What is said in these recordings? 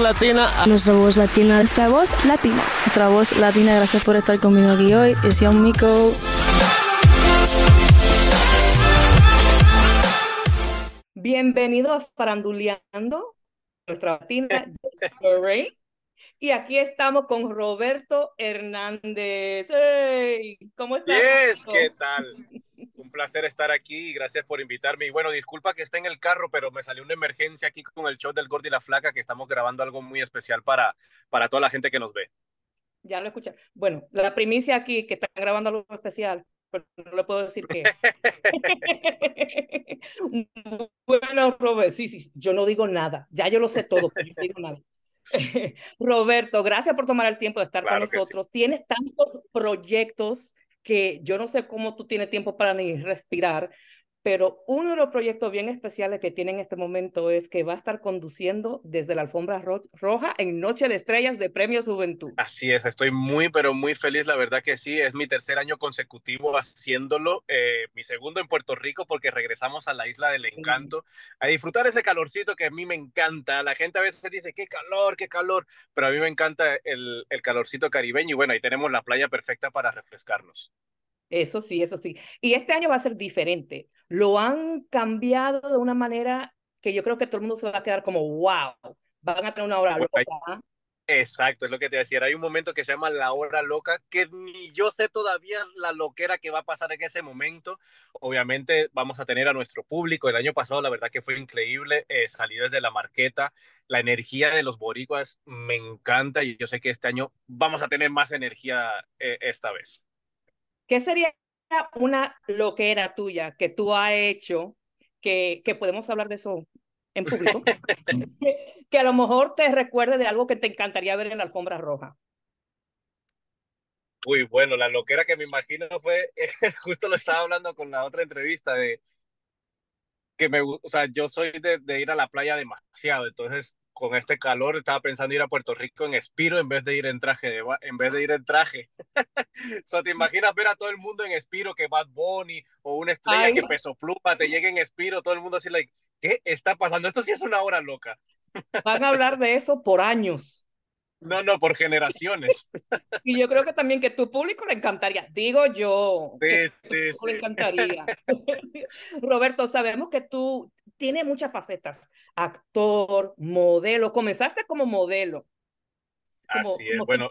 latina. Nuestra voz latina. Nuestra voz latina. Nuestra voz latina. Gracias por estar conmigo aquí hoy. Es Young Miko. Bienvenidos a Faranduleando, nuestra latina. Y aquí estamos con Roberto Hernández. Hey, ¿Cómo estás? Yes, ¿qué tal? Un placer estar aquí y gracias por invitarme. Y bueno, disculpa que esté en el carro, pero me salió una emergencia aquí con el show del Gordo y la Flaca, que estamos grabando algo muy especial para, para toda la gente que nos ve. Ya lo escuché. Bueno, la primicia aquí, que está grabando algo especial, pero no le puedo decir qué. bueno, Robert, sí, sí, yo no digo nada. Ya yo lo sé todo, pero yo no digo nada. Roberto, gracias por tomar el tiempo de estar con nosotros. Tienes tantos proyectos que yo no sé cómo tú tienes tiempo para ni respirar, pero uno de los proyectos bien especiales que tiene en este momento es que va a estar conduciendo desde la alfombra roja en Noche de Estrellas de Premios Juventud. Así es, estoy muy, pero muy feliz, la verdad que sí, es mi tercer año consecutivo haciéndolo, eh, mi segundo en Puerto Rico porque regresamos a la isla del encanto, a disfrutar ese calorcito que a mí me encanta. La gente a veces dice, qué calor, qué calor, pero a mí me encanta el, el calorcito caribeño y bueno, ahí tenemos la playa perfecta para refrescarnos. Eso sí, eso sí. Y este año va a ser diferente. Lo han cambiado de una manera que yo creo que todo el mundo se va a quedar como, wow, van a tener una hora loca. Exacto, es lo que te decía. Hay un momento que se llama la hora loca, que ni yo sé todavía la loquera que va a pasar en ese momento. Obviamente vamos a tener a nuestro público. El año pasado, la verdad que fue increíble eh, salir desde la marqueta. La energía de los boricuas me encanta y yo sé que este año vamos a tener más energía eh, esta vez. ¿Qué sería una loquera tuya que tú has hecho, que, que podemos hablar de eso en público, que, a lo mejor te recuerde de algo que te encantaría ver en la alfombra roja? Uy, bueno, la loquera que me imagino fue, justo lo estaba hablando con la otra entrevista de que me, o sea, yo soy de, de ir a la playa demasiado, entonces con este calor estaba pensando ir a Puerto Rico en Espiro en vez de ir en traje de en vez de ir en traje. o sea, te imaginas ver a todo el mundo en Espiro que Bad Bunny o una estrella que Peso Pluma te llegue en Espiro, todo el mundo así like, ¿qué está pasando? Esto sí es una hora loca. Van a hablar de eso por años. No, no, por generaciones. y yo creo que también que tu público le encantaría. Digo yo. Sí, sí, sí. Le encantaría. Roberto, sabemos que tú tienes muchas facetas actor, modelo. Comenzaste como modelo. Así es. bueno,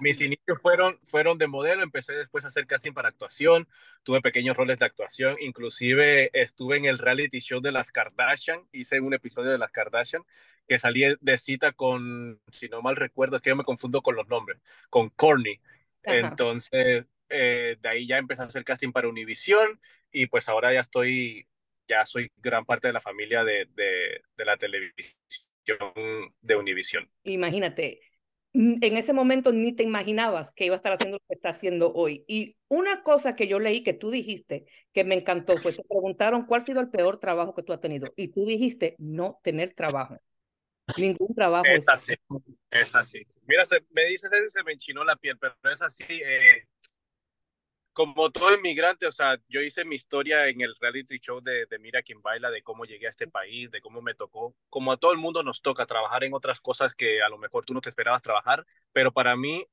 mis inicios fueron, fueron de modelo, empecé después a hacer casting para actuación, tuve pequeños roles de actuación, inclusive estuve en el reality show de las Kardashian, hice un episodio de las Kardashian, que salí de cita con, si no mal recuerdo, es que yo me confundo con los nombres, con Corny. Entonces, eh, de ahí ya empecé a hacer casting para Univision y pues ahora ya estoy ya soy gran parte de la familia de, de, de la televisión de Univision. Imagínate, en ese momento ni te imaginabas que iba a estar haciendo lo que está haciendo hoy. Y una cosa que yo leí que tú dijiste que me encantó fue, te preguntaron cuál ha sido el peor trabajo que tú has tenido. Y tú dijiste no tener trabajo. Ningún trabajo. Es así, es así. Mira, me dices eso y se me enchinó la piel, pero es así. Eh, como todo inmigrante, o sea, yo hice mi historia en el reality show de, de, Mira quién baila, de cómo llegué a este país, de cómo me tocó. Como a todo el mundo nos toca trabajar en otras cosas que a lo mejor tú no te esperabas trabajar, pero para mí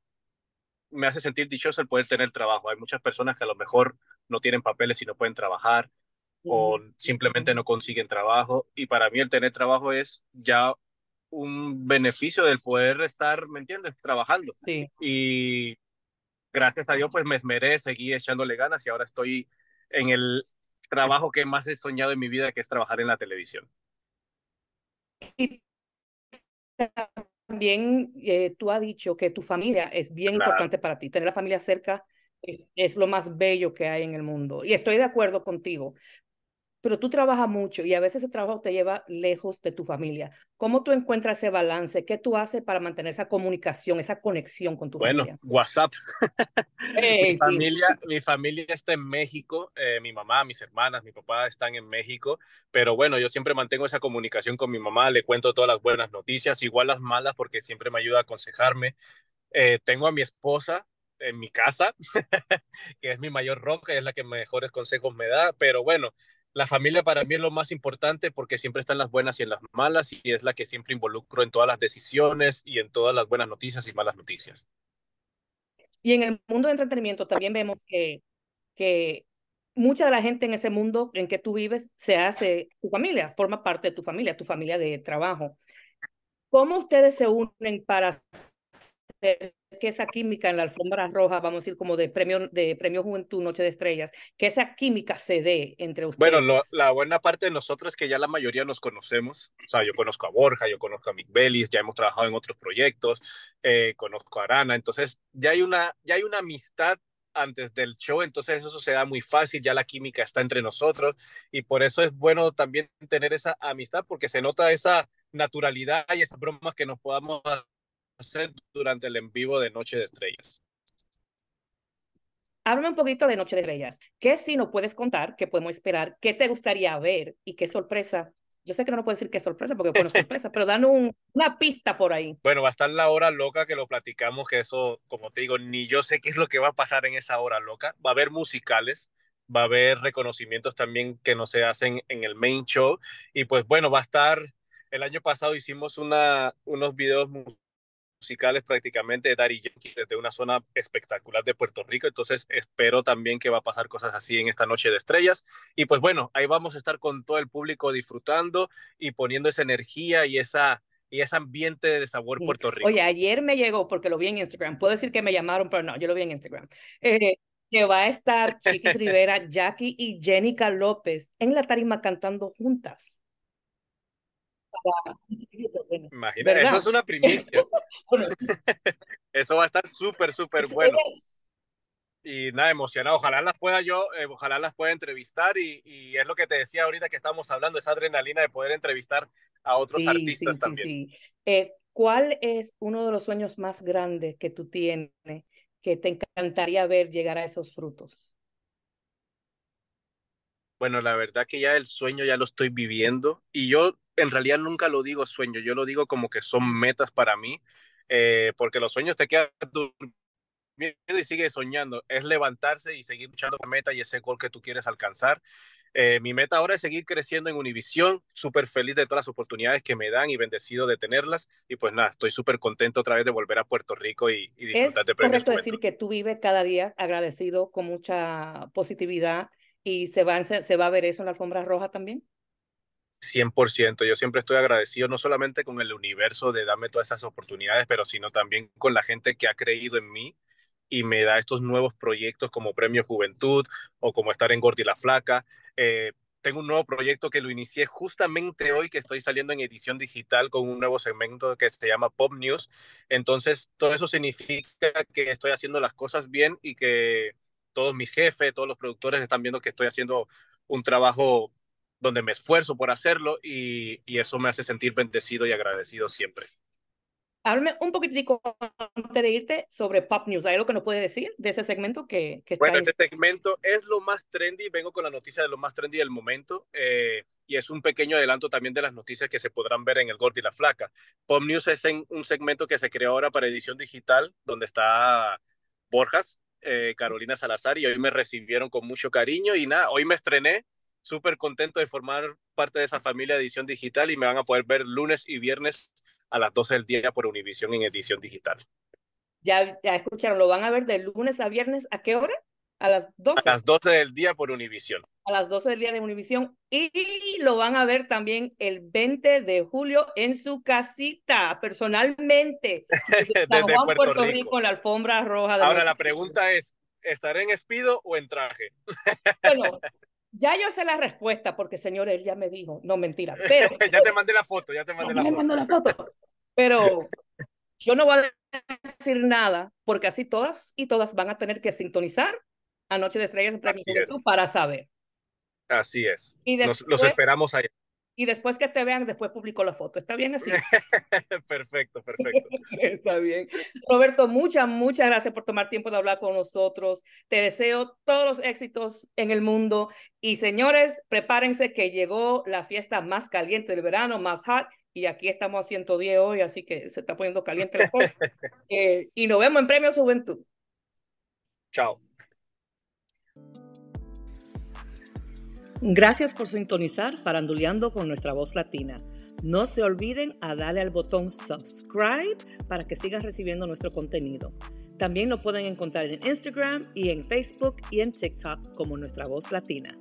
me hace sentir dichoso el poder tener trabajo. Hay muchas personas que a lo mejor no tienen papeles y no pueden trabajar o simplemente no consiguen trabajo. Y para mí el tener trabajo es ya un beneficio del poder estar, ¿me entiendes?, trabajando. Sí. Y gracias a Dios, pues me esmeré, seguí echándole ganas y ahora estoy en el trabajo que más he soñado en mi vida, que es trabajar en la televisión. Y también eh, tú has dicho que tu familia es bien importante para ti. Tener la familia cerca es, es, lo más bello que hay en el mundo. Y estoy de acuerdo contigo, pero tú trabajas mucho y a veces ese trabajo te lleva lejos de tu familia. ¿Cómo tú encuentras ese balance? ¿Qué tú haces para mantener esa comunicación, esa conexión con tu bueno, familia? Bueno, WhatsApp. mi, familia, mi familia está en México, eh, mi mamá, mis hermanas, mi papá están en México, pero bueno, yo siempre mantengo esa comunicación con mi mamá, le cuento todas las buenas noticias, igual las malas, porque siempre me ayuda a aconsejarme. Eh, tengo a mi esposa, en mi casa, que es mi mayor roca, es la que mejores consejos me da, pero bueno, la familia para mí es lo más importante porque siempre están las buenas y en las malas y es la que siempre involucro en todas las decisiones y en todas las buenas noticias y malas noticias. Y en el mundo de entretenimiento también vemos que, que mucha de la gente en ese mundo en que tú vives se hace tu familia, forma parte de tu familia, tu familia de trabajo. ¿Cómo ustedes se unen para hacer que esa química en la alfombra roja, vamos a decir como de premio, de premio Juventud Noche de Estrellas, que esa química se dé entre ustedes? Bueno, la buena parte de nosotros es que ya la mayoría nos conocemos, o sea, yo conozco a Borja, yo conozco a Mick Bellis, ya hemos trabajado en otros proyectos, eh, conozco a Arana, entonces ya hay una, ya hay una amistad antes del show, entonces eso se da muy fácil, ya la química está entre nosotros. Y por eso es bueno también tener esa amistad porque se nota esa naturalidad y esas bromas que nos podamos hacer durante el en vivo de Noche de Estrellas. Háblame un poquito de Noche de Estrellas. ¿Qué sí nos puedes contar? ¿Qué podemos esperar? ¿Qué te gustaría ver? ¿Y qué sorpresa? Yo sé que no puedes decir qué sorpresa, porque bueno, sorpresa, pero dan una pista por ahí. Bueno, va a estar la hora loca que lo platicamos, que eso, como te digo, ni yo sé qué es lo que va a pasar en esa hora loca. Va a haber musicales, va a haber reconocimientos también que no se hacen en el main show. Y pues bueno, va a estar, el año pasado hicimos una, unos videos musicales prácticamente de Daddy Yankee desde una zona espectacular de Puerto Rico. Entonces espero también que va a pasar cosas así en esta noche de estrellas. Y pues bueno, ahí vamos a estar con todo el público disfrutando y poniendo esa energía y esa y ese ambiente de sabor Puerto Rico. Oye, ayer me llegó porque lo vi en Instagram. Puedo decir que me llamaron, pero no, yo lo vi en Instagram. Eh, que va a estar Chiquis Rivera, Jackie y Jenica López en la tarima cantando juntas. Imagínate, eso es una primicia. eso va a estar súper, súper bueno. Y nada, emocionado. Ojalá las pueda yo, eh, ojalá las pueda entrevistar y, y, es lo que te decía ahorita que estábamos hablando, esa adrenalina de poder entrevistar a otros artistas también. Eh, ¿Cuál es uno de los sueños más grandes que tú tienes que te encantaría ver llegar a esos frutos? Bueno, la verdad que ya el sueño ya lo estoy viviendo y yo en realidad nunca lo digo sueño, yo lo digo como que son metas para mí, eh, porque los sueños te quedan durmiendo y sigues soñando, es levantarse y seguir luchando la meta y ese gol que tú quieres alcanzar. Eh, mi meta ahora es seguir creciendo en Univisión, súper feliz de todas las oportunidades que me dan y bendecido de tenerlas. Y pues nada, estoy súper contento otra vez de volver a Puerto Rico y, y disfrutar de premios. Es correcto decir que tú vives cada día agradecido con mucha positividad y se va, se va a ver eso en la alfombra roja también. 100%. Yo siempre estoy agradecido no solamente con el universo de darme todas estas oportunidades, pero sino también con la gente que ha creído en mí y me da estos nuevos proyectos como Premio Juventud o como estar en Gordi la Flaca. Eh, tengo un nuevo proyecto que lo inicié justamente hoy, que estoy saliendo en edición digital con un nuevo segmento que se llama Pop News. Entonces, todo eso significa que estoy haciendo las cosas bien y que todos mis jefes, todos los productores están viendo que estoy haciendo un trabajo donde me esfuerzo por hacerlo y, y eso me hace sentir bendecido y agradecido siempre. Háblame un poquitico antes de irte sobre Pop News. ¿Hay algo que nos puede decir de ese segmento que, que Bueno, este segmento es lo más trendy. Vengo con la noticia de lo más trendy del momento. Eh, y es un pequeño adelanto también de las noticias que se podrán ver en el Gordo y la Flaca. Pop News es en un segmento que se creó ahora para edición digital, donde está Borjas, eh, Carolina Salazar y hoy me recibieron con mucho cariño y nada, hoy me estrené, súper contento de formar parte de esa familia de edición digital y me van a poder ver lunes y viernes a las 12 del día por Univisión en edición digital. Ya, ya escucharon, lo van a ver de lunes a viernes, ¿a qué hora? A las 12. A las 12 del día por Univisión. A las 12 del día de Univisión. Y lo van a ver también el 20 de julio en su casita, personalmente. Desde Puerto, Puerto Rico. Rico. en la alfombra roja. De Ahora, la pregunta es, ¿estaré en espido o en traje? Bueno, ya yo sé la respuesta porque, señor, él ya me dijo. No, mentira. Pero, ya te mandé la foto, ya te mandé la, me foto. la foto. Pero yo no voy a decir nada porque así todas y todas van a tener que sintonizar a Noche de Estrellas en Premio Juventud para saber. Así es. Y Nos, después, los esperamos allá. y después que te vean, después publico la foto. ¿Está bien así? perfecto, perfecto. Está bien. Roberto, muchas, muchas gracias por tomar tiempo de hablar con nosotros. Te deseo todos los éxitos en el mundo. Y señores, prepárense que llegó la fiesta más caliente del verano, más hot. Y aquí estamos a 110 hoy, así que se está poniendo caliente la cosa. eh, y nos vemos en Premio Juventud. Chao. Gracias por sintonizar Faranduleando con nuestra voz latina. No se olviden a darle al botón subscribe para que sigan recibiendo nuestro contenido. También lo pueden encontrar en Instagram y en Facebook y en TikTok como nuestra voz latina.